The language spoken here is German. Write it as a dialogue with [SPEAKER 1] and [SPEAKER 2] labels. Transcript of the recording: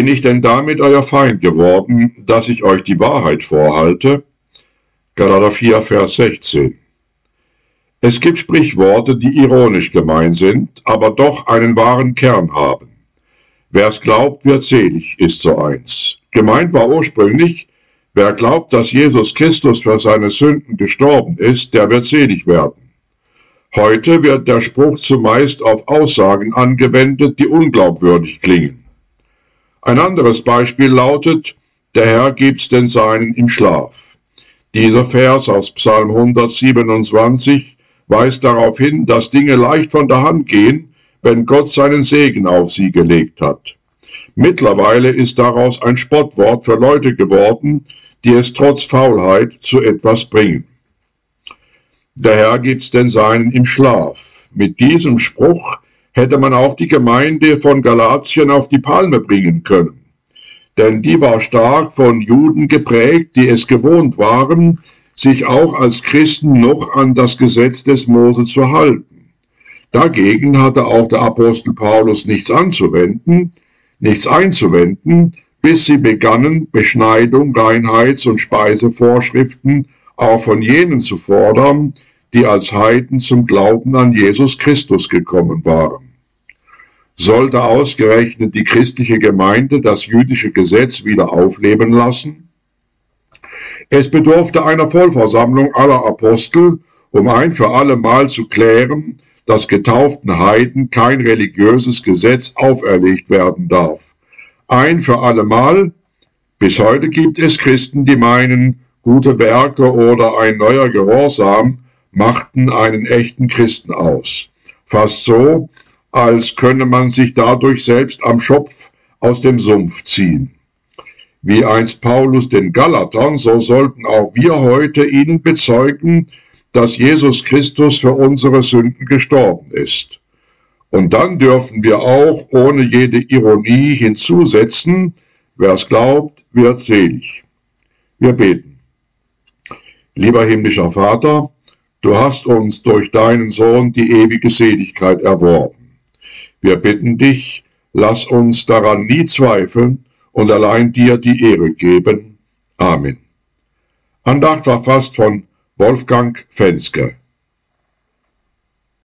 [SPEAKER 1] Bin ich denn damit euer Feind geworden, dass ich euch die Wahrheit vorhalte? Galater 4, Vers 16. Es gibt Sprichworte, die ironisch gemeint sind, aber doch einen wahren Kern haben. Wer es glaubt, wird selig, ist so eins. Gemeint war ursprünglich, wer glaubt, dass Jesus Christus für seine Sünden gestorben ist, der wird selig werden. Heute wird der Spruch zumeist auf Aussagen angewendet, die unglaubwürdig klingen. Ein anderes Beispiel lautet, der Herr gibt's den Seinen im Schlaf. Dieser Vers aus Psalm 127 weist darauf hin, dass Dinge leicht von der Hand gehen, wenn Gott seinen Segen auf sie gelegt hat. Mittlerweile ist daraus ein Spottwort für Leute geworden, die es trotz Faulheit zu etwas bringen. Der Herr gibt's den Seinen im Schlaf. Mit diesem Spruch hätte man auch die Gemeinde von Galatien auf die Palme bringen können. Denn die war stark von Juden geprägt, die es gewohnt waren, sich auch als Christen noch an das Gesetz des Mose zu halten. Dagegen hatte auch der Apostel Paulus nichts anzuwenden, nichts einzuwenden, bis sie begannen, Beschneidung, Reinheits- und Speisevorschriften auch von jenen zu fordern, die als Heiden zum Glauben an Jesus Christus gekommen waren. Sollte ausgerechnet die christliche Gemeinde das jüdische Gesetz wieder aufleben lassen? Es bedurfte einer Vollversammlung aller Apostel, um ein für alle Mal zu klären, dass getauften Heiden kein religiöses Gesetz auferlegt werden darf. Ein für alle Mal, bis heute gibt es Christen, die meinen, gute Werke oder ein neuer Gehorsam machten einen echten Christen aus. Fast so, als könne man sich dadurch selbst am Schopf aus dem Sumpf ziehen. Wie einst Paulus den Galatern, so sollten auch wir heute ihnen bezeugen, dass Jesus Christus für unsere Sünden gestorben ist. Und dann dürfen wir auch ohne jede Ironie hinzusetzen, wer es glaubt, wird selig. Wir beten. Lieber himmlischer Vater, Du hast uns durch deinen Sohn die ewige Seligkeit erworben. Wir bitten dich, lass uns daran nie zweifeln und allein dir die Ehre geben. Amen. Andacht war fast von Wolfgang Fenske.